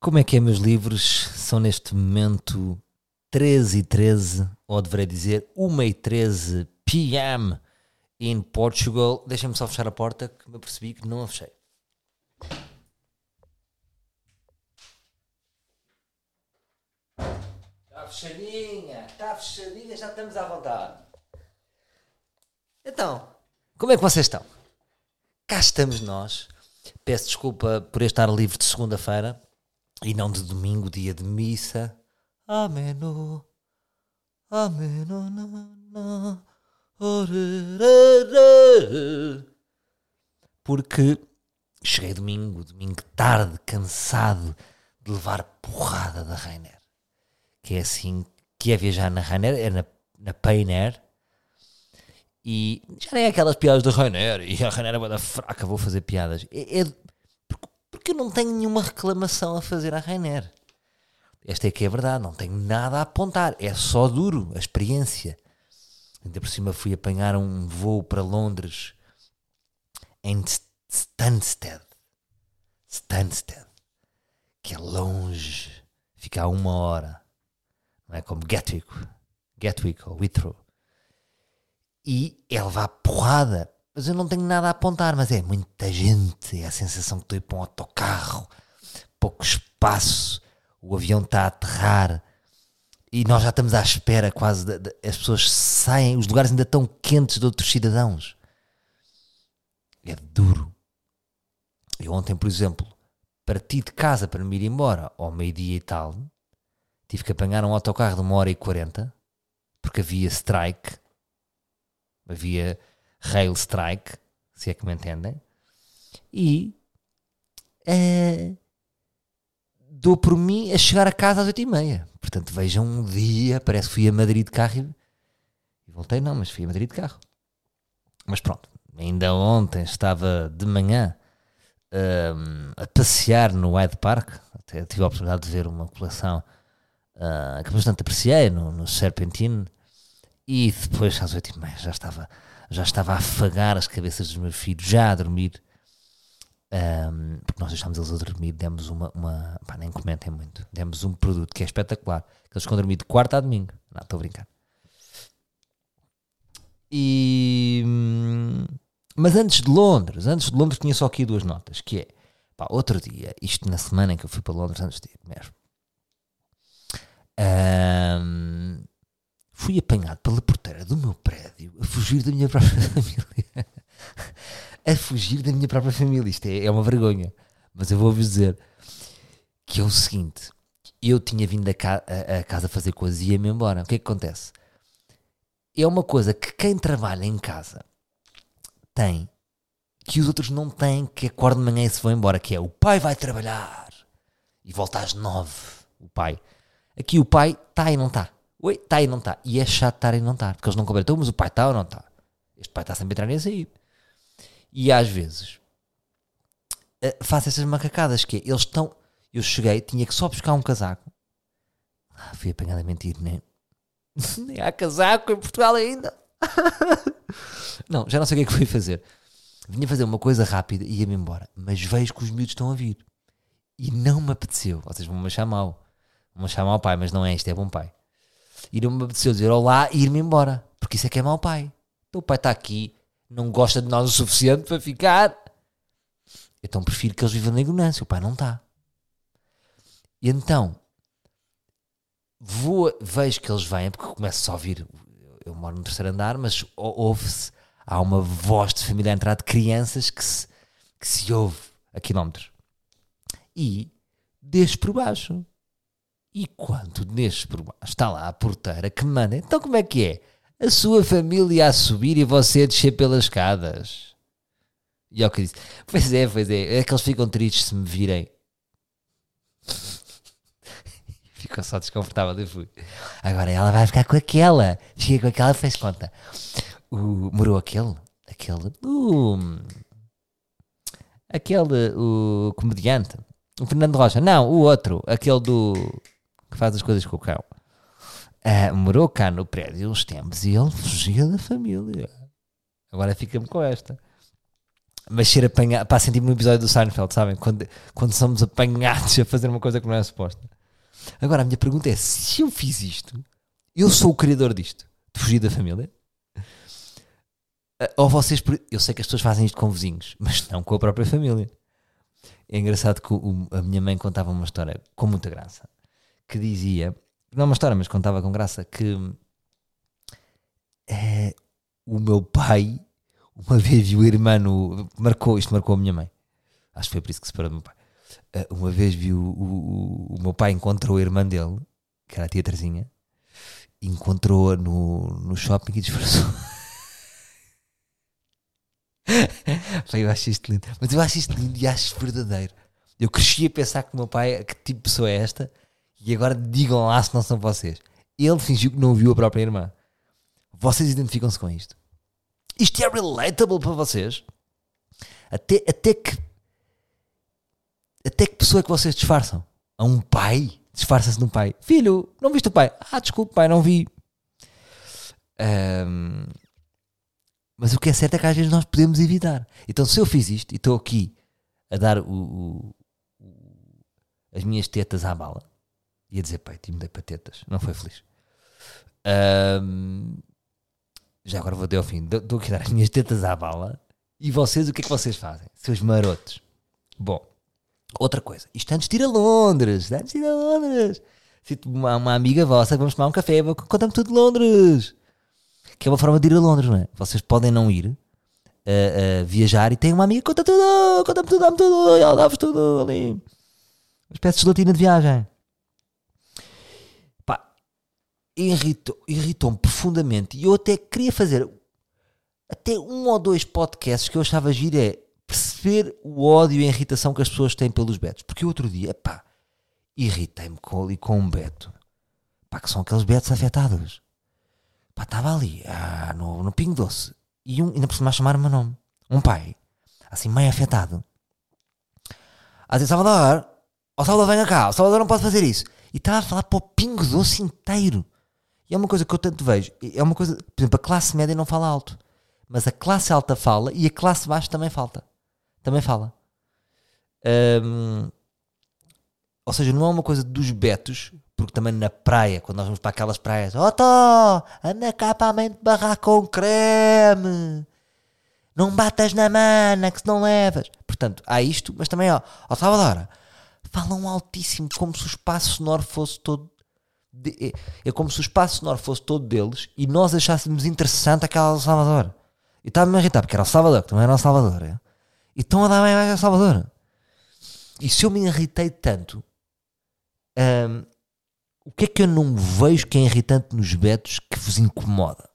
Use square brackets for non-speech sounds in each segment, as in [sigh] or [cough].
Como é que é, meus livros? São neste momento 13 e 13, ou deveria dizer 1 e 13 p.m. em Portugal. Deixem-me só fechar a porta, que me percebi que não a fechei. Está fechadinha, está fechadinha, já estamos à vontade. Então, como é que vocês estão? Cá estamos nós. Peço desculpa por estar livre de segunda-feira e não de domingo, dia de missa. Ameno, ameno, na, na, orerere. Porque cheguei domingo, domingo tarde, cansado de levar porrada da Rainer. Que é assim, que é viajar na Rainer, é na, na Painer. E já nem é aquelas piadas da Rainer, e a Rainer é bué da fraca, vou fazer piadas. É, é porque eu não tenho nenhuma reclamação a fazer à Rainer. Esta é que é a verdade, não tenho nada a apontar, é só duro a experiência. Ainda por cima fui apanhar um voo para Londres em Stansted. Stansted, que é longe, fica a uma hora, não é como Gatwick, Gatwick ou Heathrow. E é levar porrada, mas eu não tenho nada a apontar, mas é muita gente, é a sensação que estou a ir para um autocarro, pouco espaço, o avião está a aterrar e nós já estamos à espera quase, de, de- as pessoas saem, os lugares ainda estão quentes de outros cidadãos. É duro. Eu ontem, por exemplo, parti de casa para me ir embora ao meio-dia e tal, tive que apanhar um autocarro de uma hora e quarenta, porque havia strike, havia rail strike, se é que me entendem, e eh, dou por mim a chegar a casa às oito e meia. Portanto, vejam um dia, parece que fui a Madrid de carro e, voltei, não, mas fui a Madrid de carro. Mas pronto, ainda ontem estava de manhã hum, a passear no Hyde Park, até tive a oportunidade de ver uma coleção ah, que bastante apreciei no, no Serpentine, e depois às oito e meia já estava, já estava a afagar as cabeças dos meus filhos, já a dormir. Um, porque nós deixámos eles a dormir, demos uma, uma pá, nem comentem muito, demos um produto que é espetacular, que eles ficam a dormir de quarta a domingo. Não, estou a brincar. E, hum, mas antes de Londres, antes de Londres tinha só aqui duas notas, que é, pá, outro dia, isto na semana em que eu fui para Londres, antes de ir mesmo, hum, fui apanhado pela porteira do meu prédio a fugir da minha própria [laughs] família a fugir da minha própria família. Isto é, é uma vergonha. Mas eu vou-vos dizer que é o seguinte: eu tinha vindo a, ca- a- a casa fazer coisas e ia-me embora. O que é que acontece? É uma coisa que quem trabalha em casa tem que os outros não têm, que acorda de manhã e se vão embora, que é o pai vai trabalhar e volta às nove. O pai. Aqui o pai está e não está. Oi, está e não está. E é chato estar e não estar, porque eles não completam, mas o pai está ou não está. Este pai está sempre a entrar e a sair. E às vezes eh, faço essas macacadas que é, eles estão. Eu cheguei, tinha que só buscar um casaco. Ah, fui apanhado a mentir, nem, [laughs] nem há casaco em Portugal ainda. [laughs] não, já não sei o que é que fui fazer. Vinha fazer uma coisa rápida e ia-me embora. Mas vejo que os miúdos estão a vir. E não me apeteceu. Vocês vão-me achar mal. Vão-me achar mau pai, mas não é isto, é bom pai. E não me apeteceu dizer olá e ir-me embora. Porque isso é que é mau pai. Então o pai está aqui, não gosta de nós o suficiente para ficar. Então prefiro que eles vivam na ignorância. O pai não está. E então vou, vejo que eles vêm, porque começo só a ouvir. Eu moro no terceiro andar, mas ou- ouve-se. Há uma voz de família a entrar de crianças que se, que se ouve a quilómetros. E desço por baixo. E quando baixo, está lá a porteira que manda. Então como é que é? A sua família a subir e você a descer pelas escadas. E é o que disse. Pois é, pois é. É que eles ficam tristes se me virem. [laughs] Ficou só desconfortável, eu fui. Agora ela vai ficar com aquela. Fica com aquela, fez conta. O, morou aquele, aquele, o, aquele, o comediante, o Fernando Rocha. Não, o outro, aquele do, que faz as coisas com o cão. Ah, morou cá no prédio uns tempos e ele fugia da família. Agora fica-me com esta. mas ser apanhado, pá, senti no episódio do Seinfeld, sabem? Quando, quando somos apanhados a fazer uma coisa que não é suposta. Agora, a minha pergunta é: se eu fiz isto, eu sou o criador disto, de fugir da família? Ah, Ou vocês, eu sei que as pessoas fazem isto com vizinhos, mas não com a própria família. É engraçado que o- a minha mãe contava uma história com muita graça, que dizia, não é uma história, mas contava com graça, que eh, o meu pai uma vez viu o irmão, marcou, isto marcou a minha mãe, acho que foi por isso que se separou do meu pai. Eh, uma vez viu o, o, o meu pai encontrou a irmã dele, que era a tia Terezinha, encontrou-a no, no shopping e disfarçou. [laughs] Eu acho isto lindo. Mas eu acho isto lindo e acho verdadeiro. Eu cresci a pensar que o meu pai, que tipo de pessoa é esta? E agora digam lá se não são vocês. Ele fingiu que não viu a própria irmã. Vocês identificam-se com isto? Isto é relatable para vocês? Até, até que. Até que pessoa é que vocês disfarçam? A um pai? Disfarça-se no pai. Filho, não viste o pai? Ah, desculpe, pai, não vi. Ahm, mas o que é certo é que às vezes nós podemos evitar. Então, se eu fiz isto e estou aqui a dar o- o- as minhas tetas à bala, ia dizer peito e me dei para tetas, não foi feliz. Ahm, já agora vou até ao fim. Dou aqui a dar as minhas tetas à bala. E vocês, o que é que vocês fazem? Seus marotos. Bom, outra coisa. Isto antes de ir a Londres. Antes de ir a Londres. Sinto uma, uma amiga vossa, vamos tomar um café, conta-me tudo de Londres. Que é uma forma de ir a Londres, não é? Vocês podem não ir a, a viajar e têm uma amiga, conta tudo, conta-me tudo, dá-me tudo, ela dá-vos tudo ali. Uma espécie de gelatina de viagem. Pá, irritou- irritou-me profundamente e eu até queria fazer até um ou dois podcasts que eu achava giro é perceber o ódio e a irritação que as pessoas têm pelos betos. Porque outro dia, pá, irritei-me com, ali com um beto. Pá, que são aqueles betos afetados. Pá, estava ali, ah, no, no Pingo Doce. E um, ainda por cima a chamar o meu nome. Um pai, assim, meio afetado. A dizer, Salvador, ó Salvador, venha cá, o Salvador não pode fazer isso. E estava a falar para o Pingo Doce inteiro. E é uma coisa que eu tanto vejo. É uma coisa, por exemplo, a classe média não fala alto. Mas a classe alta fala e a classe baixa também falta. Também fala. Ou seja, não é uma coisa dos betos, porque também na praia, quando nós vamos para aquelas praias, ó Tó, anda cá para a mãe de barrar com creme. Não batas na mana, que se não levas. Portanto, há isto, mas também, ó, ó Salvador, falam altíssimo, como se o espaço sonoro fosse todo. De- é, é como se o espaço sonoro fosse todo deles e nós achássemos interessante aquela do Salvador. E estava-me a irritar, porque era o Salvador, que também era o Salvador. É? E estão a dar bem mais ao Salvador. E se eu me irritei tanto, hum, o que é que eu não vejo que é irritante nos betos que vos incomoda?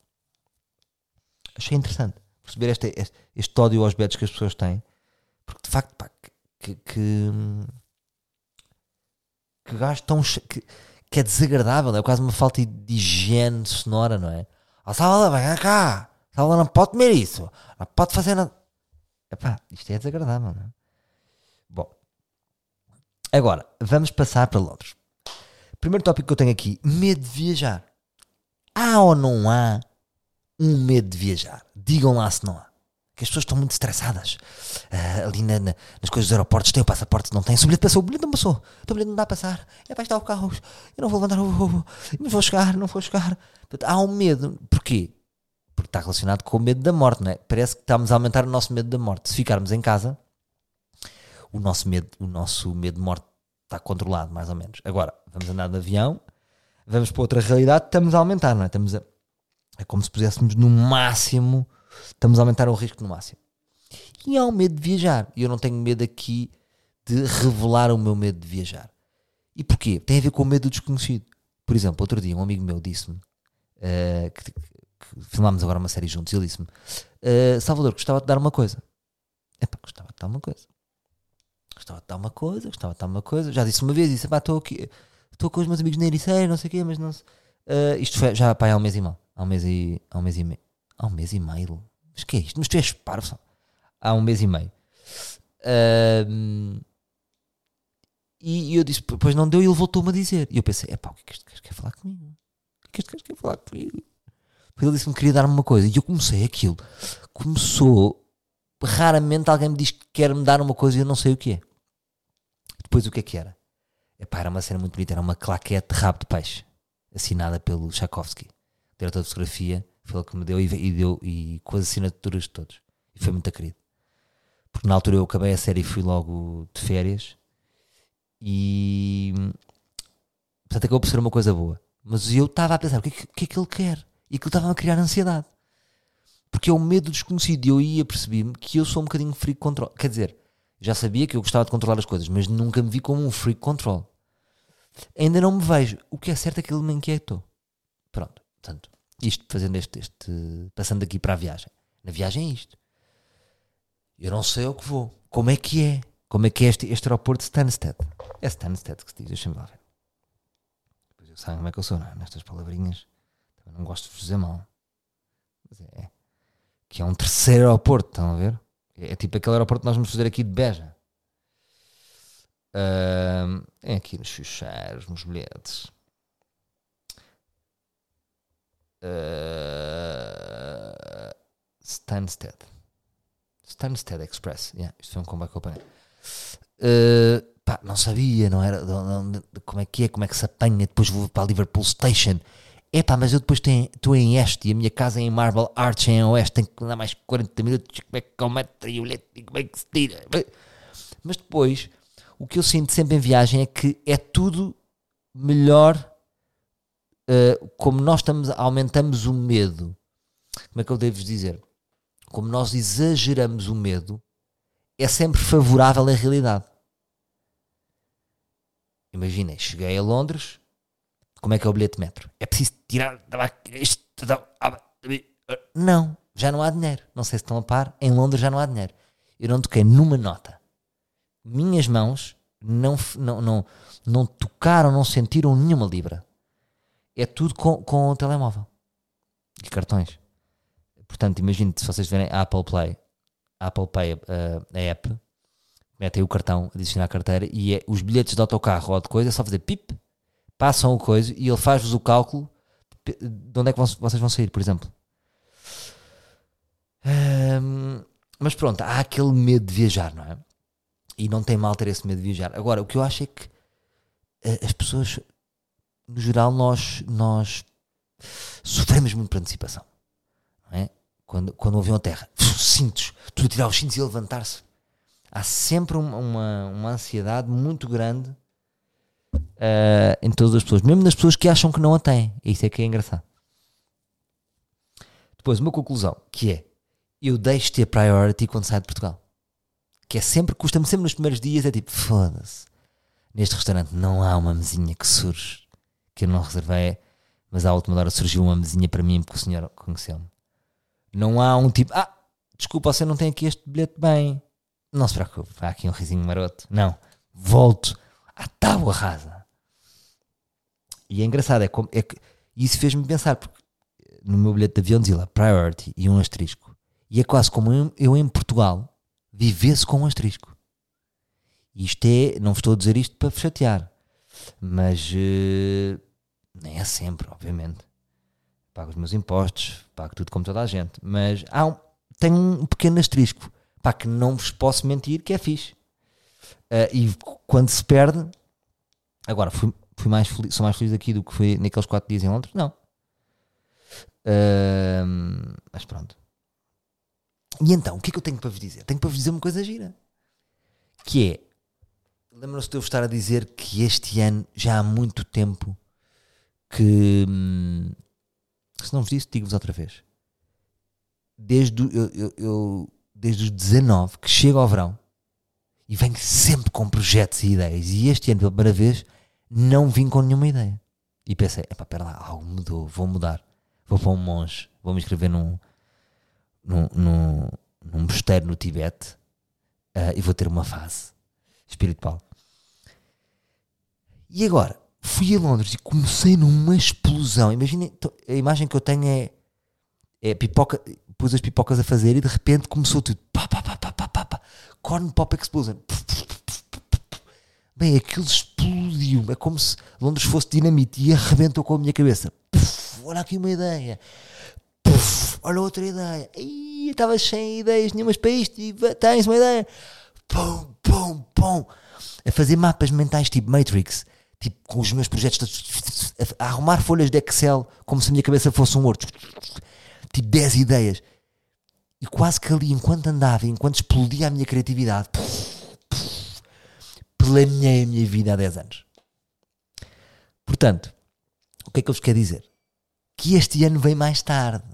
Achei interessante perceber este, este, este ódio aos betos que as pessoas têm, porque de facto, pá, que, que, que gajo tão. Que, que é desagradável, é quase uma falta de higiene sonora, não é? Ó Salvador, vem cá! Salvador não pode comer isso, não pode fazer nada. Epá, isto é desagradável, não é? Bom, agora vamos passar para Londres. Primeiro tópico que eu tenho aqui: medo de viajar. Há ou não há um medo de viajar? Digam lá se não há. Que as pessoas estão muito estressadas Ah, ali na- na- nas coisas dos aeroportos. Tem o passaporte, não tem. Se o bilhete passou, o bilhete não passou. Então, o bilhete não dá a passar. É para estar o carro. Eu não vou levantar o voo. Não vou chegar, não vou chegar. Portanto, há um medo. Porquê? Porque está relacionado com o medo da morte, não é? Parece que estamos a aumentar o nosso medo da morte. Se ficarmos em casa, o nosso medo, o nosso medo de morte está controlado, mais ou menos. Agora, vamos andar de avião, vamos para outra realidade, estamos a aumentar, não é? Estamos a, é como se puséssemos no máximo, estamos a aumentar o risco no máximo. E há o medo de viajar. E eu não tenho medo aqui de revelar o meu medo de viajar. E porquê? Tem a ver com o medo do desconhecido. Por exemplo, outro dia um amigo meu disse-me eh, que, que filmámos agora uma série juntos, ele disse-me eh, Salvador, gostava de dar uma coisa. Epá, gostava de dar uma coisa. Gostava de dar uma coisa, gostava de dar uma coisa. Já disse uma vez, disse, estou aqui, estou com os meus amigos na Ericeira, não sei o quê, mas não sei. Eh, isto foi já pá, há um mês e meio. Há um mês e, há um mês e meio. Há um mês e meio. Mas que é isto? Mas tu és parvo. Há um mês e meio. Ahm, e eu disse, pois não deu, e ele voltou-me a dizer. E eu pensei, epá, o que é que este gajo quer falar comigo? O que é que este gajo quer falar comigo? Ele disse-me que queria dar-me uma coisa. E eu comecei aquilo. Começou. raramente alguém me diz que quer me dar uma coisa e eu não sei o que é. Depois o que é que era? Epá, era uma cena muito bonita, era uma claquete de rabo de peixe, assinada pelo Tchaikovsky, diretor de fotografia, foi ele que me deu e, e deu e com as assinaturas de todos. E foi muito querido. Porque na altura eu acabei a série e fui logo de férias e portanto acabou por ser uma coisa boa. Mas eu estava a pensar o que, é que, que é que ele quer? E aquilo estava a criar ansiedade. Porque é o medo desconhecido. Eu ia perceber-me que eu sou um bocadinho freak control. Quer dizer, já sabia que eu gostava de controlar as coisas, mas nunca me vi como um freak control. Ainda não me vejo. O que é certo é que ele me inquietou. Pronto. Portanto, isto fazendo este, este. Passando aqui para a viagem. Na viagem é isto. Eu não sei ao que vou. Como é que é? Como é que é este, este aeroporto de Stansted? É Stansted que se diz, deixa-me lá ver. Depois eu sei como é que eu sou, não é? Nestas palavrinhas. Também não gosto de vos dizer mal. Mas é que é um terceiro aeroporto, estão a ver? É, é tipo aquele aeroporto que nós vamos fazer aqui de Beja. Uh, é aqui nos ficheiros, nos bilhetes. Uh, Stansted. Stansted Express. Yeah, isto foi um comboio que eu apanhei. Uh, pá, não sabia, não era como é que é, como é que se apanha. Depois vou para a Liverpool Station Epá, mas eu depois estou em este e a minha casa é em Marble Arch em Oeste, tenho que andar mais 40 minutos, como é que é o metro e o leite, como é que se tira? Mas depois, o que eu sinto sempre em viagem é que é tudo melhor uh, como nós estamos, aumentamos o medo. Como é que eu devo dizer? Como nós exageramos o medo, é sempre favorável à realidade. Imaginem, cheguei a Londres, como é que é o bilhete de metro? É preciso tirar isto. Não, já não há dinheiro. Não sei se estão a par. Em Londres já não há dinheiro. Eu não toquei numa nota. Minhas mãos não, não, não, não tocaram, não sentiram nenhuma libra. É tudo com, com o telemóvel e cartões. Portanto, imagine se vocês tiverem a Apple Play, a Apple Pay, uh, a app, metem o cartão, adicionar a carteira e é, os bilhetes de autocarro ou de coisa é só fazer pip passam o coisa e ele faz-vos o cálculo de onde é que vocês vão sair, por exemplo. Um, mas pronto, há aquele medo de viajar, não é? E não tem mal ter esse medo de viajar. Agora, o que eu acho é que uh, as pessoas, no geral, nós, nós sofremos muito por antecipação. É? Quando, quando o avião a terra, [sniffs] cintos, tudo tirar os cintos e levantar-se. Há sempre uma, uma, ansiedade muito grande uh, em todas as pessoas, mesmo nas pessoas que acham que não a têm. Isso é que é engraçado. Depois, uma conclusão, que é, eu deixo de ter priority quando saio de Portugal. Que é sempre, custa-me sempre nos primeiros dias, é tipo, foda-se. Neste restaurante não há uma mesinha que surge, que eu não reservei, mas à última hora surgiu uma mesinha para mim porque o senhor conheceu-me. Não há um tipo, ah, desculpa, você não tem aqui este bilhete bem. Não se preocupe, há aqui um risinho maroto. Não, volto à tábua rasa. E é engraçado, é, como, é que isso fez-me pensar, porque no meu bilhete de avião dizia lá priority e um asterisco. E é quase como eu, eu em Portugal vivesse com um asterisco. Isto é, não vos estou a dizer isto para chatear, mas uh, nem é sempre, obviamente. Pago os meus impostos, pago tudo como toda a gente, mas há um, tenho um pequeno asterisco, para que não vos posso mentir que é fixe. Uh, e quando se perde, agora fui, fui mais feliz, sou mais feliz aqui do que fui naqueles 4 dias em Londres? Não. Uh, mas pronto. E então, o que é que eu tenho para vos dizer? Tenho para vos dizer uma coisa gira. Que é, lembram-se de eu estar a dizer que este ano já há muito tempo que, hum, se não vos disse, digo-vos outra vez. Desde, eu, eu, eu, desde os 19 que chego ao verão e venho sempre com projetos e ideias. E este ano, pela primeira vez, não vim com nenhuma ideia. E pensei, epá, pera lá, algo mudou, vou mudar. Vou para um monge, vou me inscrever num, num, num, num mosteiro no Tibete uh, e vou ter uma fase espiritual. E agora, fui a Londres e comecei numa explosão. Imaginem, a imagem que eu tenho é, é pipoca, pus as pipocas a fazer e de repente começou tudo. Pá, pá, pá, pá, pá, pá, pá. Corn Pop Explosion. Bem, aquilo explodiu. É como se Londres fosse dinamite e arrebentou com a minha cabeça. Olha aqui uma ideia. Olha outra ideia. Ih, estava sem ideias nenhumas para isto tens uma ideia. Pum, pum, pum. A fazer mapas mentais tipo Matrix. Tipo, com os meus projetos. A, arrumar folhas de Excel como se a minha cabeça fosse um Word. Tipo 10 ideias. E quase que ali, enquanto andava, enquanto explodia a minha criatividade, planeei a minha vida há 10 anos. Portanto, o que é que eu vos quero dizer? Que este ano vem mais tarde.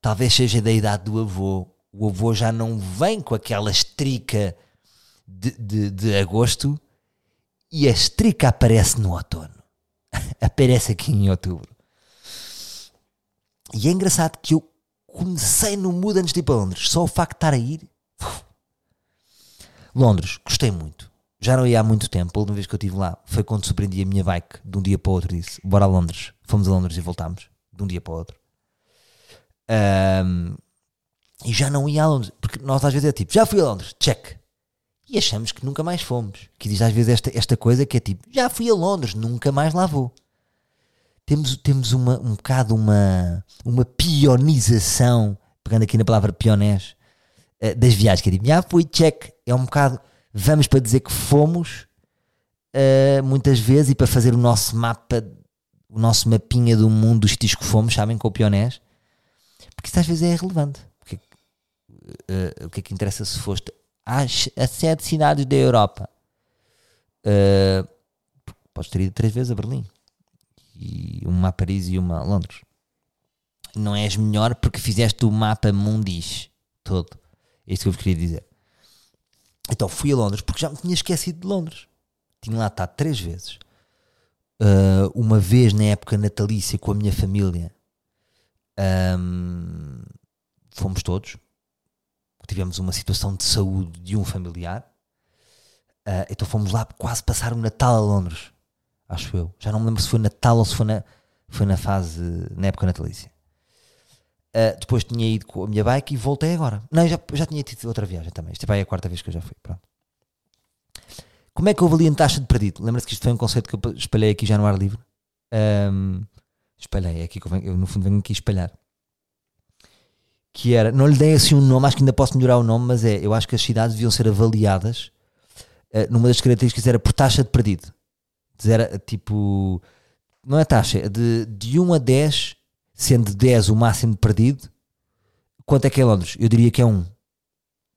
Talvez seja da idade do avô. O avô já não vem com aquela estrica de, de, de agosto e a estrica aparece no outono. [laughs] aparece aqui em outubro. E é engraçado que eu comecei no mood antes de ir para Londres. Só o facto de estar a ir. Londres, gostei muito. Já não ia há muito tempo. A última vez que eu estive lá foi quando surpreendi a minha bike de um dia para o outro. Disse: Bora a Londres. Fomos a Londres e voltámos. De um dia para o outro. Ahm, e já não ia a Londres. Porque nós às vezes é tipo: Já fui a Londres. Check. E achamos que nunca mais fomos. Que diz às vezes esta, esta coisa que é tipo: Já fui a Londres. Nunca mais lá vou temos, temos uma, um bocado uma, uma pionização, pegando aqui na palavra pionés, eh, das viagens, que é tipo, já fui, check, é um bocado, vamos para dizer que fomos, eh, muitas vezes, e para fazer o nosso mapa, o nosso mapinha do mundo dos sítios que fomos, sabem, com o pionés, porque isso às vezes é irrelevante. Eh, o que é que interessa se foste às, sete cidades da Europa? Eh, podes ter ido três vezes a Berlim e uma a Paris e uma a Londres. Não és melhor porque fizeste o mapa mundis todo. É isso que eu vos queria dizer. Então fui a Londres porque já me tinha esquecido de Londres. Tinha lá estado três vezes. Uh, uma vez na época natalícia com a minha família. Um, fomos todos. Tivemos uma situação de saúde de um familiar. Uh, então fomos lá quase passar o Natal a Londres acho eu. Já não me lembro se foi Natal ou se foi na, foi na fase, na época natalícia. Uh, depois tinha ido com a minha bike e voltei agora. Não, já, já tinha tido outra viagem também. Isto é a quarta vez que eu já fui. Pronto. Como é que eu avalio a taxa de perdido? Lembra-se que isto foi um conceito que eu espalhei aqui já no ar livre? Um, espalhei, é aqui que eu, venho, eu no fundo venho aqui espalhar. Que era, não lhe dei assim um nome, acho que ainda posso melhorar o nome, mas é, eu acho que as cidades deviam ser avaliadas uh, numa das características era por taxa de perdido. Era tipo, não é taxa, é de, de 1 a 10, sendo 10 o máximo perdido, quanto é que é Londres? Eu diria que é 1.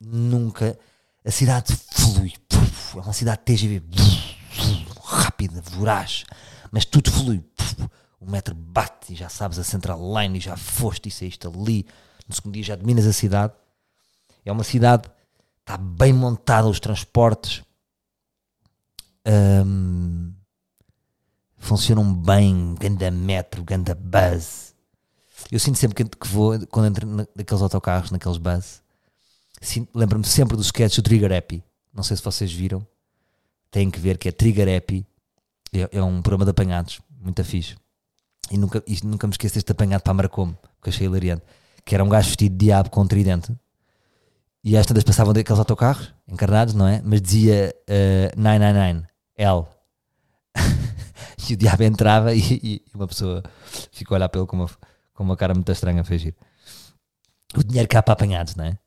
Nunca. A cidade flui. É uma cidade TGV rápida, voraz, mas tudo flui. O metro bate e já sabes a Central Line e já foste e saíste ali. No segundo dia já dominas a cidade. É uma cidade, está bem montada os transportes. Hum, funcionam bem, ganda metro, ganda buzz. Eu sinto sempre que, vou, quando entro naqueles autocarros, naqueles buzz, lembro-me sempre do sketch do Trigger Happy. Não sei se vocês viram. Têm que ver que é Trigger Happy. É, é um programa de apanhados, muito fixe. E nunca, e nunca me esqueço deste apanhado para Marcome, que achei hilariante. Que era um gajo vestido de diabo com um tridente. E às tantas passavam daqueles autocarros, encarnados, não é? Mas dizia uh, 999, L. [laughs] e o diabo entrava e, e, uma pessoa ficou a olhar para ele com uma, com uma cara muito estranha a fingir. O dinheiro cá para apanhados, não é?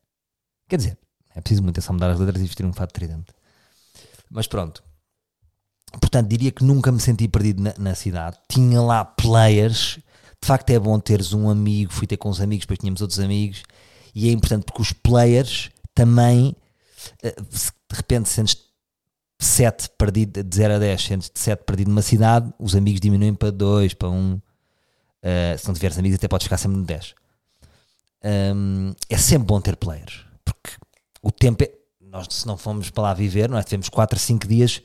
Quer dizer, é preciso muito, é só mudar as letras e vestir um fato tridente. Mas pronto. Portanto, diria que nunca me senti perdido na, na, cidade. Tinha lá players. De facto, é bom teres um amigo. Fui ter com os amigos, depois tínhamos outros amigos. E é importante porque os players também, eh, de repente, sentes 7 perdido, de 0 a 10, sentes de 7 perdido numa cidade, os amigos diminuem para 2, para 1. Um. Uh, se não tiveres amigos, até podes ficar sempre no 10. Um, é sempre bom ter players, porque o tempo é. Nós, se não fomos para lá viver, não é? Tivemos 4 a 5 dias,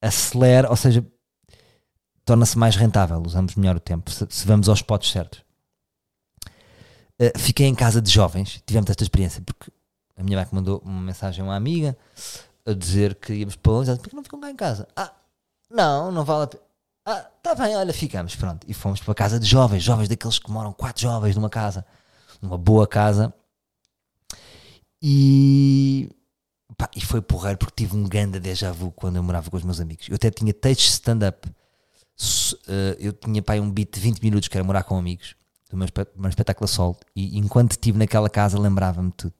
acelera, ou seja, torna-se mais rentável, usamos melhor o tempo, se, se vamos aos spots certos. Uh, fiquei em casa de jovens, tivemos esta experiência, porque a minha mãe mandou uma mensagem a uma amiga a dizer que íamos para longe, porque não ficam cá em casa? Ah, não, não vale a pena. Ah, tá bem, olha, ficamos, pronto. E fomos para a casa de jovens, jovens daqueles que moram, quatro jovens numa casa, numa boa casa. E, pá, e foi porreiro porque tive um grande déjà vu quando eu morava com os meus amigos. Eu até tinha textos stand-up. Uh, eu tinha pá, um beat de 20 minutos que era morar com amigos. do meu, meu espetáculo a e enquanto estive naquela casa lembrava-me tudo.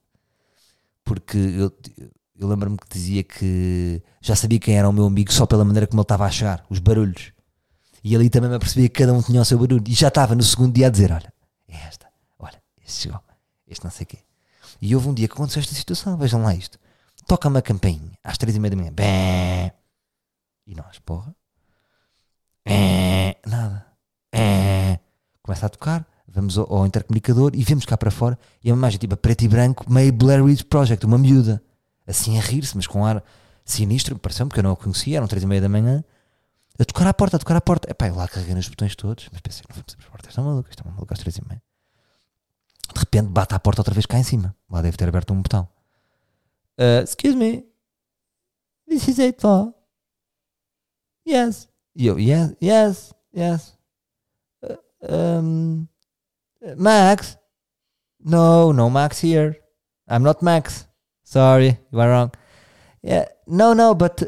Porque eu, eu lembro-me que dizia que já sabia quem era o meu amigo só pela maneira como ele estava a chegar, os barulhos. E ali também me apercebia que cada um tinha o seu barulho. E já estava no segundo dia a dizer: Olha, é esta, olha, este chegou, este não sei o quê. E houve um dia que aconteceu esta situação, vejam lá isto. Toca-me a campainha às três e meia da manhã. Bem. E nós, porra. É, nada. É. Começa a tocar, vamos ao, ao intercomunicador e vemos cá para fora e a imagem tipo a preto e branco, meio Blair Witch Project, uma miúda, assim a rir-se, mas com ar sinistro, pareceu-me eu não a conhecia, eram três e meia da manhã, a tocar à porta, a tocar à porta. Epá, eu lá carreguei nos botões todos, mas pensei, não vamos abrir as portas, está maluco, está maluco às três e meia. De repente bate à porta outra vez cá em cima, lá deve ter aberto um botão. Uh, excuse me, this is 8 4. Yes. E eu, yes, yes, yes. Uh, um, Max? No, no Max here. I'm not Max. Sorry, you are wrong. Yeah, no, no, but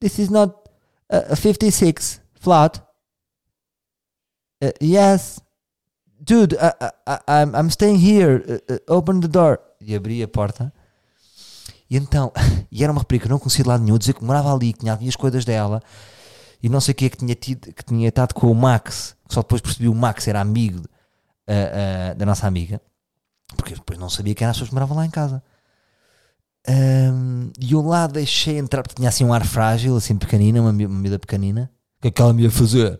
this is not a, a 56 flat. Uh, yes, dude, I, I, I'm, I'm staying here. Uh, uh, open the door. E abri a porta. E então, [laughs] e era uma rapariga que eu não conhecia de lado nenhum, dizer que morava ali, que tinha as coisas dela, e não sei o que é que tinha, tido, que tinha estado com o Max, que só depois percebi o Max era amigo uh, uh, da nossa amiga, porque depois não sabia quem eram as pessoas que moravam lá em casa. Um, e eu lá deixei entrar, porque tinha assim um ar frágil, assim pequenina, uma uma pequenina. O que é que ela me ia fazer?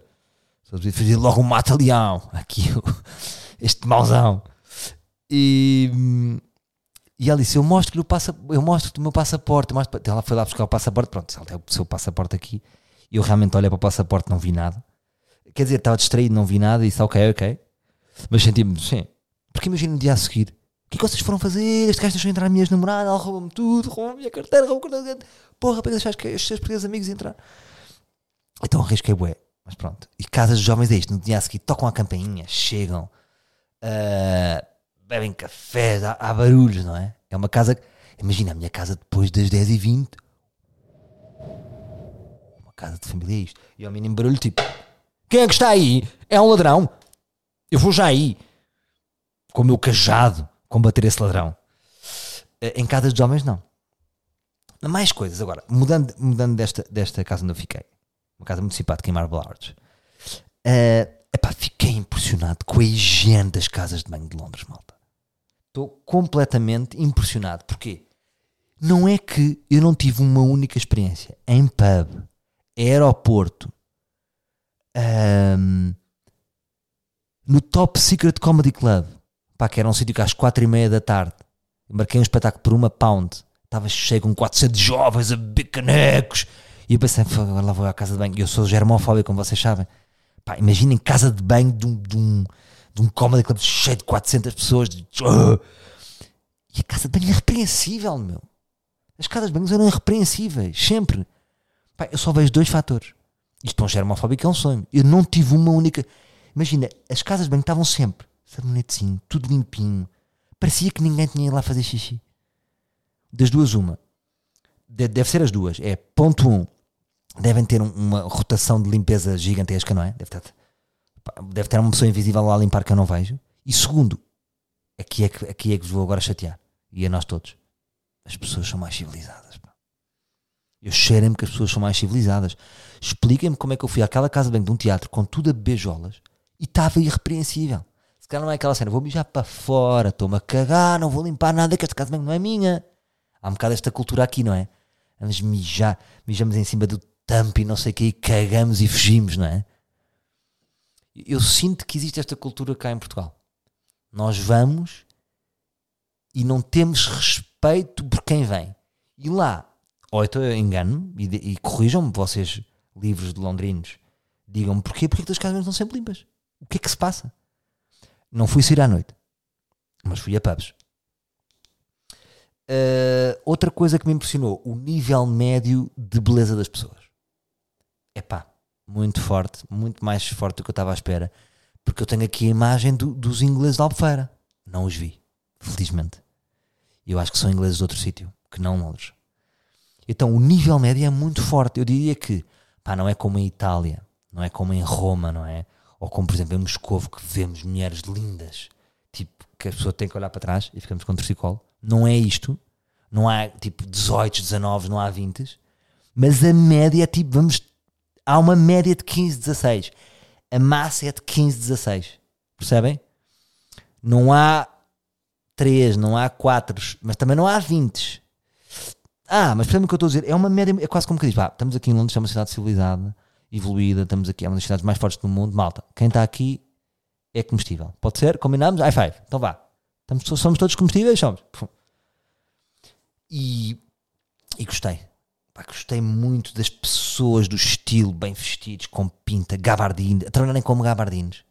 Só devia fazer logo um mata-leão, [laughs] aqui, este mauzão. E, e ela disse: Eu mostro-lhe o, passa, eu mostro o meu passaporte. mostro- Ela foi lá buscar o passaporte. Pronto, ela tem o seu passaporte aqui. Eu realmente olhei para o passaporte, não vi nada. Quer dizer, estava distraído, não vi nada. E disse: Ok, ok. Mas senti-me, sim. Porque imagina no dia a seguir: O que é que vocês foram fazer? Este gajo deixou entrar a minha ex-namorada, ela roubou-me tudo, roubou a minha carteira, roubou o cartão Porra, para que estes seus pequenos amigos entrar. Então arrisquei, bué. Mas pronto. E casas de jovens é isto. No dia a seguir tocam a campainha, chegam, ah, bebem cafés, há, há barulhos, não é? É uma casa. Imagina a minha casa depois das 10h20. Casa de família é isto. E ao mínimo barulho, tipo: Quem é que está aí? É um ladrão. Eu vou já aí. Com o meu cajado combater esse ladrão. Eh, Em casas de homens, não. Mais coisas. Agora, mudando, mudando desta, desta casa onde eu fiquei, uma casa muito simpática em Marble Arch, eh, epá, fiquei impressionado com a higiene das casas de banho de Londres, malta. Estou completamente impressionado. Porquê? Não é que eu não tive uma única experiência em pub, aeroporto, ahm, no Top Secret Comedy Club, pá, que era um sítio que às quatro e meia da tarde marquei um espetáculo por uma pound, estava cheio com 400 jovens a beber canecos, e eu pensei, "Fogo, agora lá vou à casa de banho. Eu sou germofóbico, como vocês sabem. Pá, imaginem casa de banho de um, de um, de um comedy club cheio de 400 pessoas. de- E a casa de banho é irrepreensível, meu. As casas de banho eram irrepreensíveis, sempre. Pá, eu só vejo dois fatores. Isto para um germofóbico é um sonho. Eu não tive uma única. Imagina, as casas de banho estavam sempre sabonetezinho, tudo limpinho. Parecia que ninguém tinha ido lá fazer xixi. Das duas, uma. De- deve ser as duas. É ponto um. Devem ter um- uma rotação de limpeza gigantesca, não é? Deve ter, deve ter uma pessoa invisível lá a limpar que eu não vejo. E segundo, aqui é que, aqui é que vos vou agora chatear. E a nós todos. As pessoas são mais civilizadas. Eu cheirei-me que as pessoas são mais civilizadas. Expliquem-me como é que eu fui àquela casa de banho de um teatro com tudo a beijolas e estava irrepreensível. Se calhar não é aquela cena, vou mijar para fora, estou-me a cagar, não vou limpar nada, que esta casa de banho não é minha. Há um bocado esta cultura aqui, não é? Vamos mijar, mijamos em cima do tampo e não sei o que, e cagamos e fugimos, não é? Eu sinto que existe esta cultura cá em Portugal. Nós vamos e não temos respeito por quem vem. E lá, ou então eu engano-me e, e corrijam-me, vocês livres de londrinos, digam-me porquê, porque é que as casas estão sempre limpas. O que é que se passa? Não fui sair à noite, mas fui a pubs. Uh, outra coisa que me impressionou, o nível médio de beleza das pessoas. Epá, muito forte, muito mais forte do que eu estava à espera, porque eu tenho aqui a imagem do- dos ingleses de Albufeira. Não os vi, felizmente. Eu acho que são ingleses de outro sítio, que não Londres. Então o nível médio é muito forte. Eu diria que pá, não é como em Itália, não é como em Roma, não é? Ou como, por exemplo, em Moscovo, que vemos mulheres lindas, tipo, que a pessoa tem que olhar para trás e ficamos com um torcicolo. Não é isto. Não há, tipo, 18, 19, não há 20. Mas a média é, tipo, vamos... Há uma média de 15, 16. A massa é de 15, 16. Percebem? Não há 3, não há 4, mas também não há 20. Ah, mas percebem o que eu estou a dizer? É uma média, é quase como que diz, pá, estamos aqui em Londres, é uma cidade civilizada, evoluída, estamos aqui, é uma das cidades mais fortes do mundo, malta, quem está aqui é comestível. Pode ser? Combinamos? High five. Então vá. Estamos, somos todos comestíveis? Somos. E, e gostei. Pá, gostei muito das pessoas do estilo, bem vestidos, com pinta, gabardine, a trabalharem como gabardinos.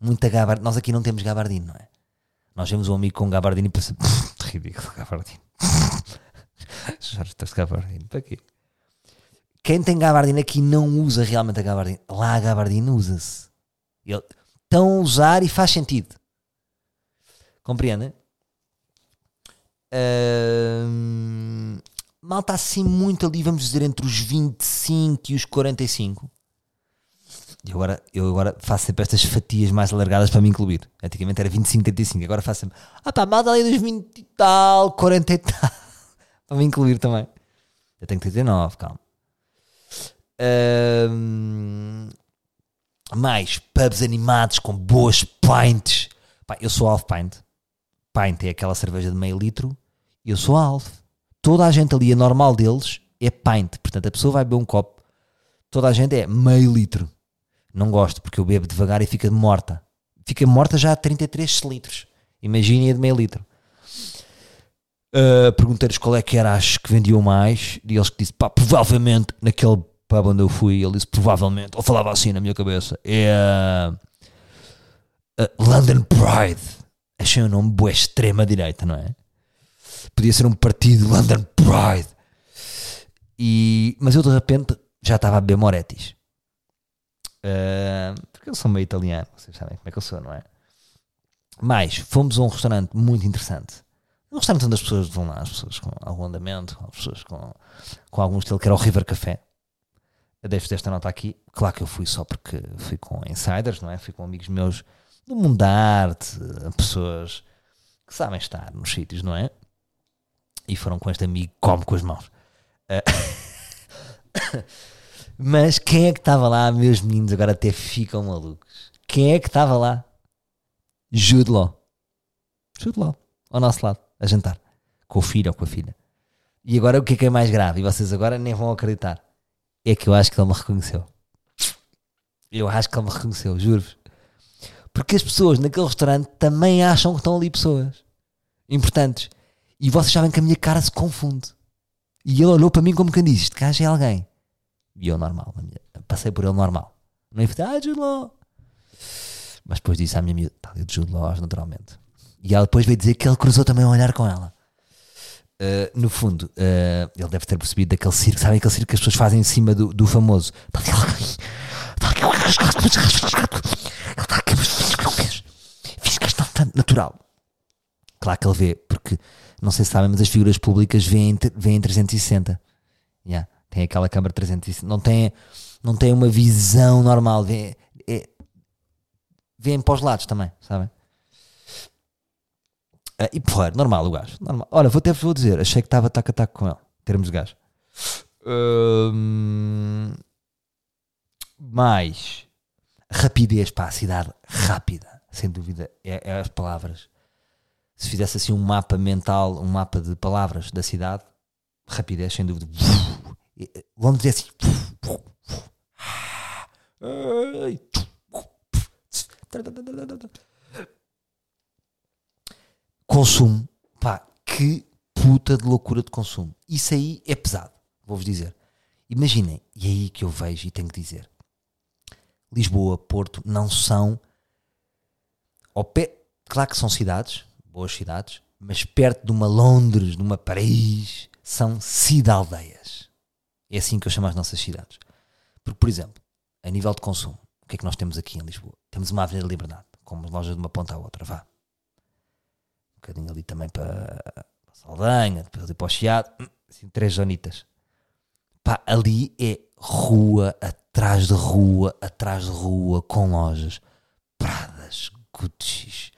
Muita gabardine. Nós aqui não temos gabardine, não é? Nós vemos um amigo com gabardine e pensa, ridículo, gabardine. [laughs] [laughs] Jorge, estás gabardine, para quê? Quem tem gabardine aqui não usa realmente a gabardine. Lá a gabardine usa-se. Estão a usar e faz sentido. Compreendem? Uh, malta assim muito ali, vamos dizer, entre os 25 e os 45. E agora, eu agora faço sempre estas fatias mais alargadas para me incluir. Antigamente era 25, 35. Agora faço sempre. Ah pá, malta ali dos 20 e tal, 40 e tal. Para me incluir também. Eu tenho 39, calma. Uh, mais pubs animados com boas pints. Pá, eu sou half pint. Pint é aquela cerveja de meio litro. Eu sou half. Toda a gente ali, a normal deles, é pint. Portanto, a pessoa vai beber um copo. Toda a gente é meio litro. Não gosto, porque eu bebo devagar e fica morta. Fica morta já a 33 litros. Imaginem a de meio litro. Uh, Perguntei-lhes qual é que era as que vendiam mais. E eles que disse, pá, provavelmente naquele pub onde eu fui, ele disse provavelmente, ou falava assim na minha cabeça, é uh, London Pride. Achei um nome boa extrema direita, não é? Podia ser um partido London Pride. E, mas eu de repente já estava a beber Morettis. Uh, porque eu sou meio italiano, vocês sabem como é que eu sou, não é? Mas fomos a um restaurante muito interessante. Um restaurante onde as pessoas vão lá, as pessoas com algum andamento, as pessoas com, com algum estilo, que era o River Café. Eu deixo esta nota aqui. Claro que eu fui só porque fui com insiders, não é? Fui com amigos meus do mundo da arte, pessoas que sabem estar nos sítios, não é? E foram com este amigo, come com as mãos. Uh, [coughs] Mas quem é que estava lá, meus meninos, agora até ficam malucos. Quem é que estava lá? Jude Law. Jude Law, ao nosso lado, a jantar. Com o filho ou com a filha. E agora o que é que é mais grave? E vocês agora nem vão acreditar. É que eu acho que ele me reconheceu. Eu acho que ele me reconheceu, juro-vos. Porque as pessoas naquele restaurante também acham que estão ali pessoas importantes. E vocês sabem que a minha cara se confunde. E ele olhou para mim como quem diz: Este gajo é alguém. E eu normal. Passei por ele normal. Não fazer, ah, Jude. Mas depois disse à minha amiga, está ali de Jude naturalmente. E ela depois veio dizer que ele cruzou também um olhar com ela. Uh, no fundo, uh, ele deve ter percebido daquele circo, sabe aquele circo que as pessoas fazem em cima do, do famoso. Natural. Claro que ele vê, porque não sei se sabem, mas as figuras públicas veem, veem 360. Yeah. Tem aquela câmara 360. Não tem, não tem uma visão normal. Vê, é, vêem para os lados também, sabem? Uh, e porra, normal o gajo. Normal. Olha, vou até vou dizer, achei que estava tac a tac com ele, em termos de gajo. Um, mais rapidez para a cidade rápida, sem dúvida, é, é, as palavras. Se fizesse assim um mapa mental, um mapa de palavras da cidade, rapidez, sem dúvida. Vamos dizer assim. Consumo. Pá, que puta de loucura de consumo. Isso aí é pesado, vou-vos dizer. Imaginem, e é aí que eu vejo e tenho que dizer. Lisboa, Porto não são ao pé, claro que são cidades, boas cidades, mas perto de uma Londres, de uma Paris, são cidade-aldeias. É assim que eu chamo as nossas cidades. Porque, por exemplo, a nível de consumo, o que é que nós temos aqui em Lisboa? Temos uma Avenida Liberdade, com uma loja de uma ponta à outra, vá. Bocadinho ali também para, para Saldanha, depois ali para o Chiado, assim, três zonitas. Pá, ali é rua atrás de rua, atrás de rua, com lojas. Gucci's,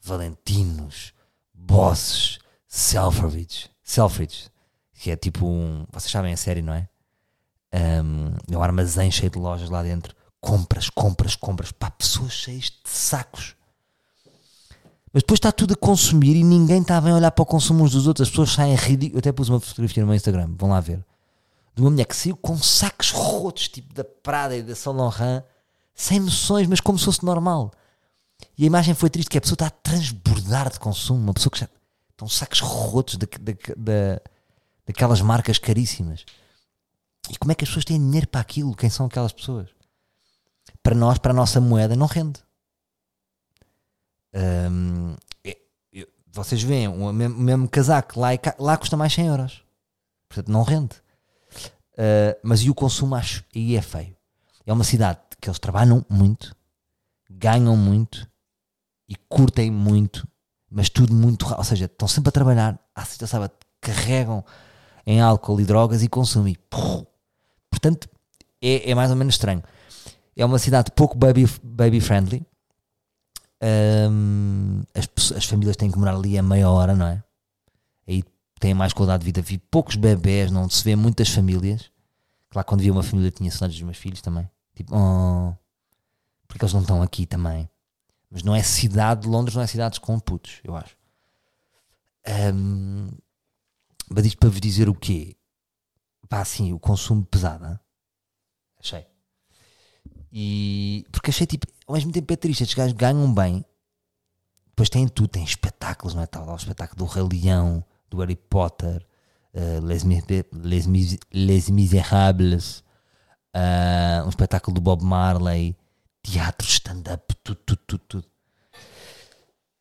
Valentinos, Bosses, Selfridge, Selfridge, que é tipo um. Vocês sabem a série, não é? Um, é um armazém cheio de lojas lá dentro. Compras, compras, compras. Pá, pessoas cheias de sacos. Mas depois está tudo a consumir e ninguém está bem a olhar para o consumo uns dos outros. As pessoas saem ridículas. Eu até pus uma fotografia no meu Instagram, vão lá ver. De uma mulher que saiu com sacos rotos, tipo da Prada e da Saint Laurent, sem noções, mas como se fosse normal. E a imagem foi triste, que a pessoa está a transbordar de consumo. Uma pessoa que já. Estão sacos rotos de, de, de, daquelas marcas caríssimas. E como é que as pessoas têm dinheiro para aquilo? Quem são aquelas pessoas? Para nós, para a nossa moeda, não rende. Um, é, vocês veem o mesmo, casaco lá, lá custa mais 100 euros. Portanto, não rende. Uh, mas e o consumo, acho, aí é feio. É uma cidade que eles trabalham muito, ganham muito e curtem muito, mas tudo muito. Ou seja, estão sempre a trabalhar, à sexta sábado, carregam em álcool e drogas e consumem. Portanto, é, é, mais ou menos estranho. É uma cidade pouco baby, baby friendly. Um, as, as famílias têm que morar ali a meia hora, não é? Aí têm mais qualidade de vida. Vi poucos bebés, não se vê muitas famílias. Claro, quando via uma família tinha saudades dos meus filhos também. Tipo, oh, porque eles não estão aqui também. Mas não é cidade de Londres, não é cidades com putos, eu acho. Um, mas isto para vos dizer o quê? Pá, assim, o consumo pesado, achei. E porque achei tipo, ao mesmo tempo é triste, estes gajos ganham bem, depois têm tudo, têm espetáculos, não é? Tal, o espetáculo do Rei Leão, do Harry Potter, uh, Les, Les, Mis Les Miserables, uh, um espetáculo do Bob Marley, teatro, stand-up, tudo, tudo, tudo, tudo.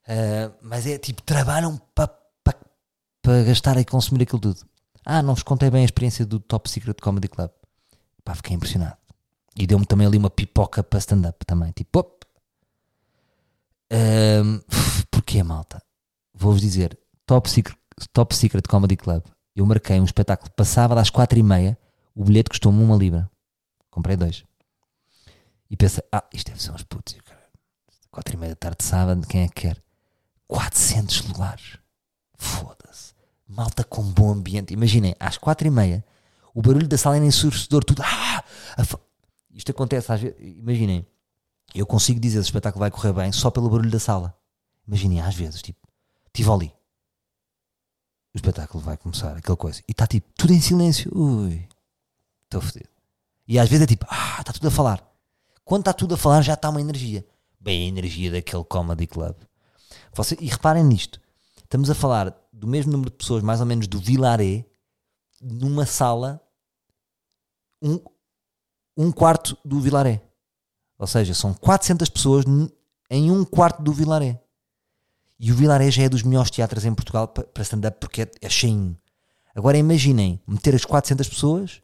Uh, mas é tipo, trabalham para pa, pa gastar e consumir aquilo tudo. Ah, não vos contei bem a experiência do Top Secret Comedy Club. Pá, fiquei impressionado. E deu-me também ali uma pipoca para stand-up também. Tipo, op. Um, porquê, malta? Vou-vos dizer, Top Secret, Top Secret Comedy Club. Eu marquei um espetáculo, passava às quatro e meia, o bilhete custou-me uma libra. Comprei dois. E pensei, ah, isto deve ser uns putos. Quatro e meia da tarde de sábado, quem é que quer? 400 lugares. Foda-se. Malta com bom ambiente. Imaginem, às quatro e meia, o barulho da sala era ensurdecedor, tudo. Ah, isto acontece às vezes. Imaginem, eu consigo dizer se o espetáculo vai correr bem só pelo barulho da sala. Imaginem, às vezes, tipo, estive ali. O espetáculo vai começar, aquela coisa. E está tipo, tudo em silêncio. Ui, estou fodido. E às vezes é tipo, ah, está tudo a falar. Quando está tudo a falar, já está uma energia. Bem, a energia daquele comedy club. Você, e reparem nisto. Estamos a falar do mesmo número de pessoas, mais ou menos do Vilaré, numa sala, um, um quarto do Vilaré. Ou seja, são 400 pessoas em um quarto do Vilaré. E o Vilaré já é dos melhores teatros em Portugal para stand-up porque é, é cheinho. Agora imaginem meter as 400 pessoas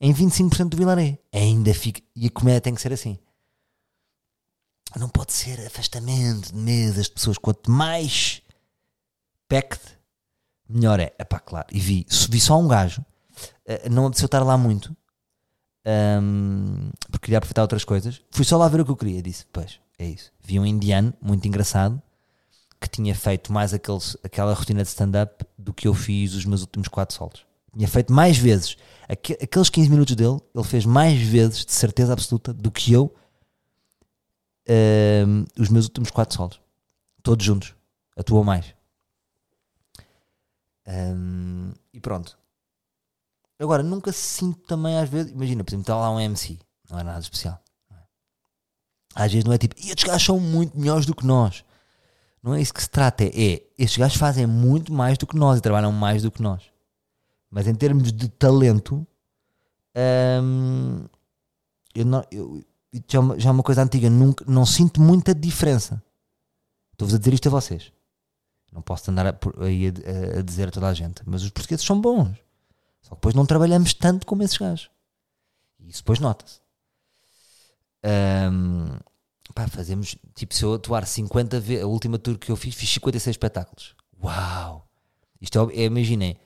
em 25% do Vilaré. Ainda fica. E a comédia tem que ser assim. Não pode ser afastamento de mesas de pessoas. Quanto mais packed, melhor é. Epá, claro. E vi, vi só um gajo. Uh, não apeteceu estar lá muito. Um, porque queria aproveitar outras coisas. Fui só lá ver o que eu queria. Disse, pois, é isso. Vi um indiano muito engraçado que tinha feito mais aqueles, aquela rotina de stand-up do que eu fiz os meus últimos quatro solos. Tinha feito mais vezes. Aqueles 15 minutos dele, ele fez mais vezes, de certeza absoluta, do que eu, uh, os meus últimos quatro solos. Todos juntos. Atuou mais. Um, e pronto. Agora, nunca sinto também, às vezes, imagina, por exemplo, está lá um MC, não é nada especial. É? Às vezes não é tipo, e estes gajos são muito melhores do que nós. Não é isso que se trata, é, estes gajos fazem muito mais do que nós e trabalham mais do que nós. Mas em termos de talento, hum, eu não, eu, já, é já é uma coisa antiga, nunca, não sinto muita diferença. Estou-vos a dizer isto a vocês. Não posso andar aí a, a, a, dizer a toda a gente, mas os portugueses são bons. Só que depois não trabalhamos tanto como esses gajos. E isso depois nota-se. Um, pá, fazemos, tipo, se eu atuar 50 vezes, a última tour que eu fiz, fiz 56 espetáculos. Uau! Isto é, é imaginem,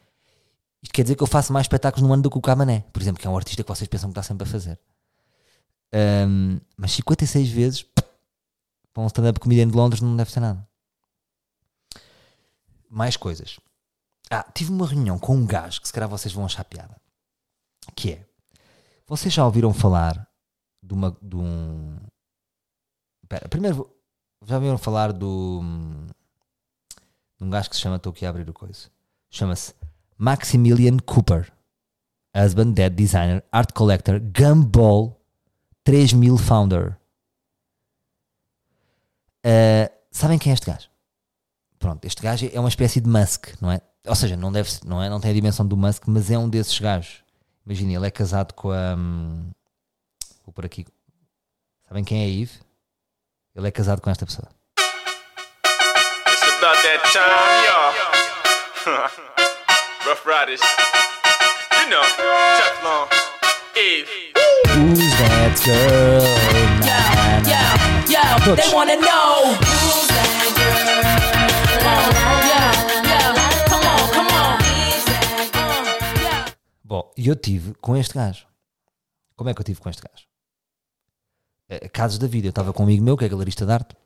isto quer dizer que eu faço mais espetáculos no ano do que o Camané, por exemplo, que é um artista que vocês pensam que está sempre a fazer. Um, mas 56 vezes, para um stand-up comedian de Londres não deve ser nada. Mais coisas. Ah, tive uma reunião com um gajo que se calhar vocês vão achar piada. Que é, vocês já ouviram falar de, uma, de um... Espera, primeiro, já ouviram falar do... De um gajo que se chama, estou aqui a abrir o coisa. Chama-se Maximilian Cooper. Husband, Dead Designer, Art Collector, Gumball, 3000 Founder. Uh, sabem quem é este gajo? Pronto, este gajo é uma espécie de Musk, não é? Ou seja, não, deve, não, é, não tem a dimensão do Musk, mas é um desses gajos. Imagina, ele é casado com a. Um, vou por aqui. Sabem quem é Eve? Ele é casado com esta pessoa. It's about that time, y'all. Rough Riders. You know, Teflon, Eve. Who's that girl? Yo, yo, yo, they wanna know. Bom, e eu tive com este gajo. Como é que eu tive com este gajo? É, casos da vida. Eu estava com um amigo meu que é galerista de arte.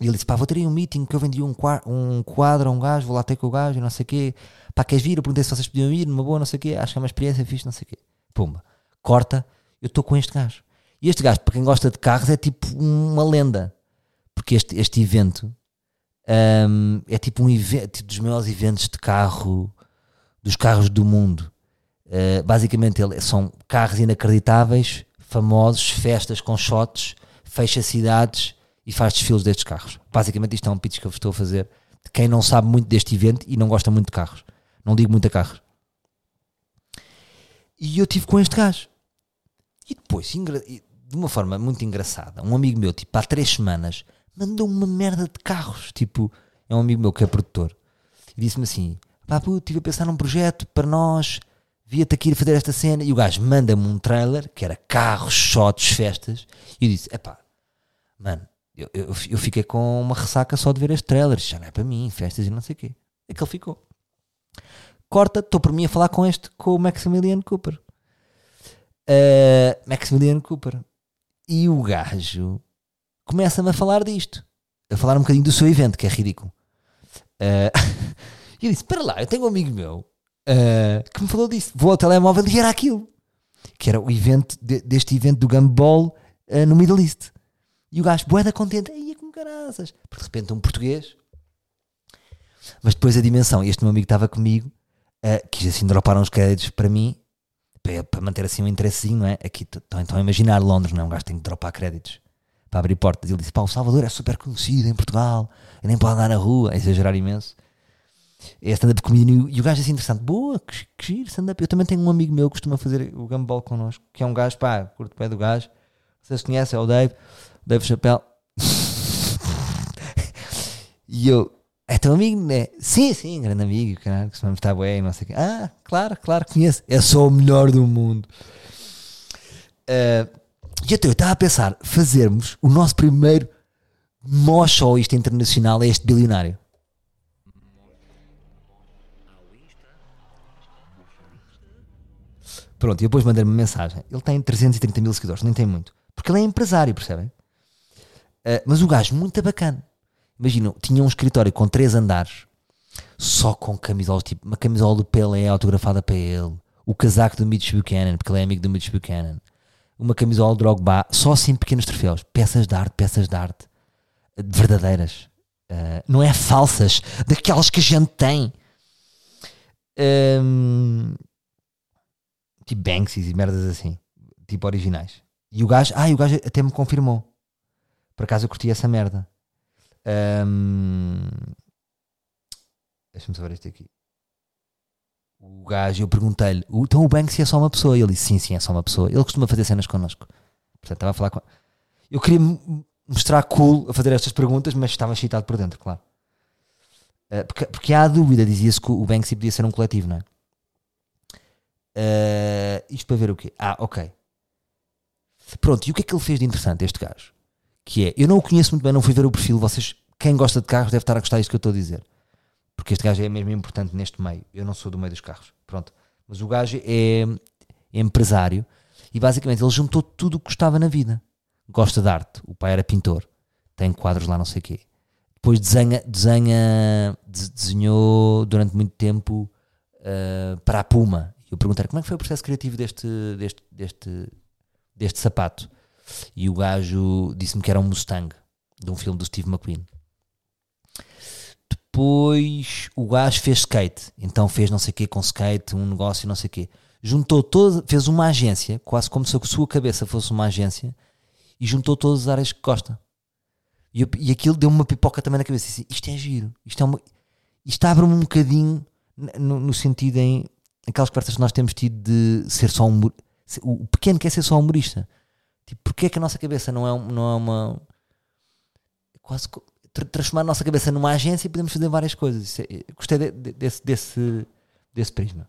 E ele disse: pá, vou ter aí um meeting que eu vendi um, um quadro a um gajo, vou lá ter com o gajo não sei o quê. Pá, queres vir? Eu perguntei se vocês podiam ir, numa boa, não sei o quê. Acho que é uma experiência fixe, não sei o quê. Pumba. Corta, eu estou com este gajo. E este gajo, para quem gosta de carros, é tipo uma lenda. Porque este, este evento um, é tipo um evento, tipo dos maiores eventos de carro, dos carros do mundo. Uh, basicamente, ele, são carros inacreditáveis, famosos, festas com shots, fecha cidades e faz desfiles destes carros. Basicamente, isto é um pitch que eu estou a fazer de quem não sabe muito deste evento e não gosta muito de carros. Não digo muito a carros. E eu tive com este gajo. E depois, de uma forma muito engraçada, um amigo meu, tipo, há três semanas, mandou uma merda de carros. Tipo, é um amigo meu que é produtor. E disse-me assim: pá, puto, estive a pensar num projeto para nós, via-te aqui fazer esta cena. E o gajo manda-me um trailer que era carros, shots, festas. E eu disse: é pá, mano, eu, eu, eu, fiquei com uma ressaca só de ver este trailer. Já não é para mim, festas e não sei o quê. É que ele ficou corta, estou por mim a falar com este, com o Maximilian Cooper. Uh, Maximilian Cooper. E o gajo começa-me a falar disto. A falar um bocadinho do seu evento, que é ridículo. Uh, [laughs] e eu disse: Para lá, eu tenho um amigo meu uh, que me falou disso. Vou ao telemóvel e era aquilo. Que era o evento de, deste evento do Gumball uh, no Middle East. E o gajo, boeda contente, aí é com caraças. Porque de repente um português. Mas depois a dimensão, este meu amigo estava comigo uh, quis assim dropar uns créditos para mim, para, para manter assim um interessezinho, não é? Aqui estão então a imaginar Londres, não é? Um gajo tem que dropar créditos para abrir portas. Ele disse: pá, o Salvador é super conhecido em Portugal, nem pode andar na rua, a exagerar imenso. É stand-up comedian e o gajo é assim interessante. Boa, que, que giro, stand-up. Eu também tenho um amigo meu que costuma fazer o gumball connosco, que é um gajo, pá, curto pé do gajo. Vocês conhecem, é o Dave, o Dave Chappelle. [laughs] e eu, é teu amigo, né? Sim, sim, grande amigo, caralho, se está bem, não sei o quê. Ah, claro, claro, conheço. É só o melhor do mundo. Uh, e até eu estava a pensar fazermos o nosso primeiro mó show isto internacional é este bilionário. Pronto, e depois mandei-me uma mensagem. Ele tem 330 mil seguidores, nem tem muito. Porque ele é empresário, percebem? Uh, mas o gajo, muito bacana. Imagina, tinha um escritório com três andares, só com camisolas, tipo, uma camisola do Pelé autografada para ele, o casaco do Mitch Buchanan, porque ele é amigo do Mitch Buchanan, uma camisola do Drogba, só assim pequenos troféus, peças de arte, peças de arte, verdadeiras, uh, não é falsas, daquelas que a gente tem. Um, tipo Banksy e merdas assim, tipo originais. E o gajo, ah, o gajo até me confirmou. Por acaso eu curti essa merda. Um, Deixa-me saber este aqui. O gajo, eu perguntei-lhe, então o Banksy é só uma pessoa? E ele disse, sim, sim, é só uma pessoa. Ele costuma fazer cenas connosco. Portanto, estava a falar com. Eu queria mostrar cool a fazer estas perguntas, mas estava excitado por dentro, claro. Uh, porque, porque há a dúvida, dizia-se que o Banksy podia ser um coletivo, não é? Uh, isto para ver o quê? Ah, ok. Pronto, e o que é que ele fez de interessante, este gajo? que é, eu não o conheço muito bem, não fui ver o perfil, vocês, quem gosta de carros deve estar a gostar disto que eu estou a dizer, porque este gajo é mesmo importante neste meio, eu não sou do meio dos carros, pronto, mas o gajo é, é empresário e basicamente ele juntou tudo o que gostava na vida, gosta de arte, o pai era pintor, tem quadros lá, não sei o quê. Depois desenha, desenha de- desenhou durante muito tempo uh, para a Puma. Eu perguntei como é que foi o processo criativo deste, deste, deste, deste sapato. E o gajo disse-me que era um Mustang, de um filme do Steve McQueen. Depois o gajo fez skate, então fez não sei o quê com skate, um negócio, não sei o quê. Juntou todo, fez uma agência, quase como se a sua cabeça fosse uma agência, e juntou todas as áreas que gosta. E, eu- e aquilo deu-me uma pipoca também na cabeça. Disse, isto é giro, isto, é uma, isto abre-me um bocadinho no, no sentido em aquelas conversas que nós temos tido de ser só um. O pequeno quer ser só humorista. Tipo, porque é que a nossa cabeça não é, não é uma. Quase transformar a nossa cabeça numa agência e podemos fazer várias coisas. É- gostei de- de- desse, desse, desse prisma.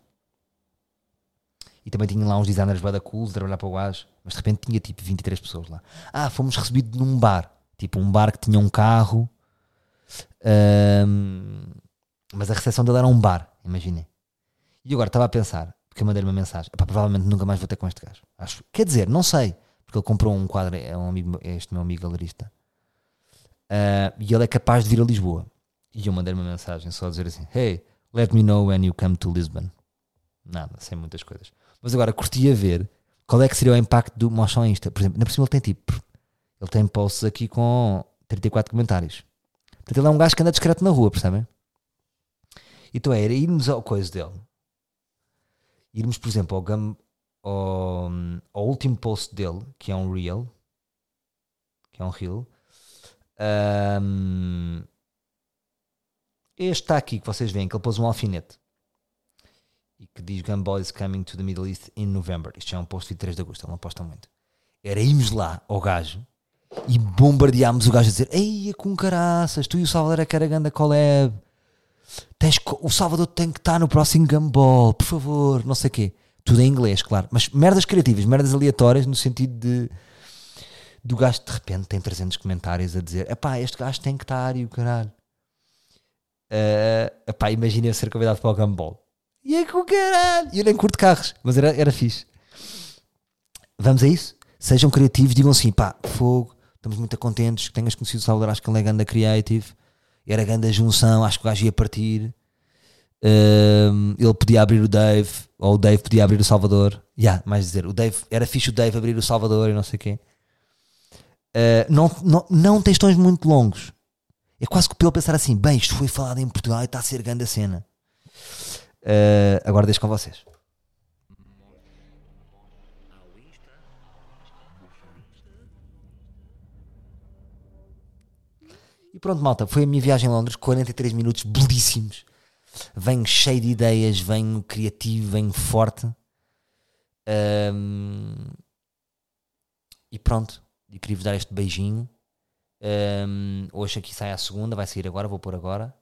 E também tinha lá uns designers bada cool de trabalhar para o gajo, mas de repente tinha tipo 23 pessoas lá. Ah, fomos recebidos num bar, tipo um bar que tinha um carro, mas a recepção dele era um bar, imaginem. E agora estava a pensar, porque eu mandei uma mensagem, "Epá, provavelmente nunca mais vou ter com este gajo. Acho, quer dizer, não sei, porque ele comprou um quadro, é, um amigo, é este meu amigo galerista, Ah, e ele é capaz de vir a Lisboa. E eu mandei uma mensagem só a dizer assim: Hey, let me know when you come to Lisbon. Nada, sem muitas coisas. Mas agora curtia ver qual é que seria o impacto do Motion Insta. Por exemplo, na por ele tem tipo, ele tem posts aqui com 34 comentários. Portanto, ele é um gajo que anda discreto na rua, percebem? Então era irmos ao coisa dele, irmos, por exemplo, ao, gam, ao, ao último post dele, que é um reel, que é um reel. Ahm, este está aqui que vocês veem, que ele pôs um alfinete e que diz Gumball is coming to the Middle East in November. Isto é um post de 3 de agosto, ele não posta muito. Era irmos lá ao gajo e bombardeámos o gajo a dizer: Ei, com caraças, tu e o Salvador é que era ganda collab. Tens, o Salvador tem que estar no próximo Gumball, por favor, não sei o quê. Tudo em inglês, claro. Mas merdas criativas, merdas aleatórias, no sentido de do gajo de repente tem 300 comentários a dizer: Epá, este gajo tem que estar e o caralho. Uh, epá, imagina eu ser convidado para o Gumball. E é com o caralho. E eu nem curto carros, mas era, era fixe. Vamos a isso? Sejam criativos, digam assim: pá, fogo, estamos muito contentes que tenhas conhecido o Salvador. Acho que ele é ganda creative. Era ganda junção, acho que o gajo ia partir. Um, ele podia abrir o Dave, ou o Dave podia abrir o Salvador. Yeah, mais dizer, o Dave, era fixe o Dave abrir o Salvador e não sei o quê. Uh, não, não, não textões muito longos. É quase que pelo pensar assim: bem, isto foi falado em Portugal e está a ser grande a cena. Uh, agora deixo com vocês. E pronto, malta, foi a minha viagem a Londres, 43 minutos belíssimos. Venho cheio de ideias, venho criativo, venho forte. Um, e pronto, e queria-vos dar este beijinho. Um, hoje aqui sai a segunda, vai sair agora, vou pôr agora.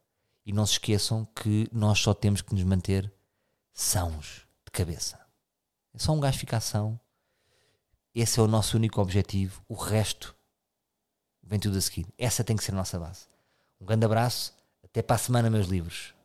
E não se esqueçam que nós só temos que nos manter sãos de cabeça. É só um gajo ficar são. Esse é o nosso único objetivo. O resto vem tudo a seguir. Essa tem que ser a nossa base. Um grande abraço. Até para a semana, meus livros.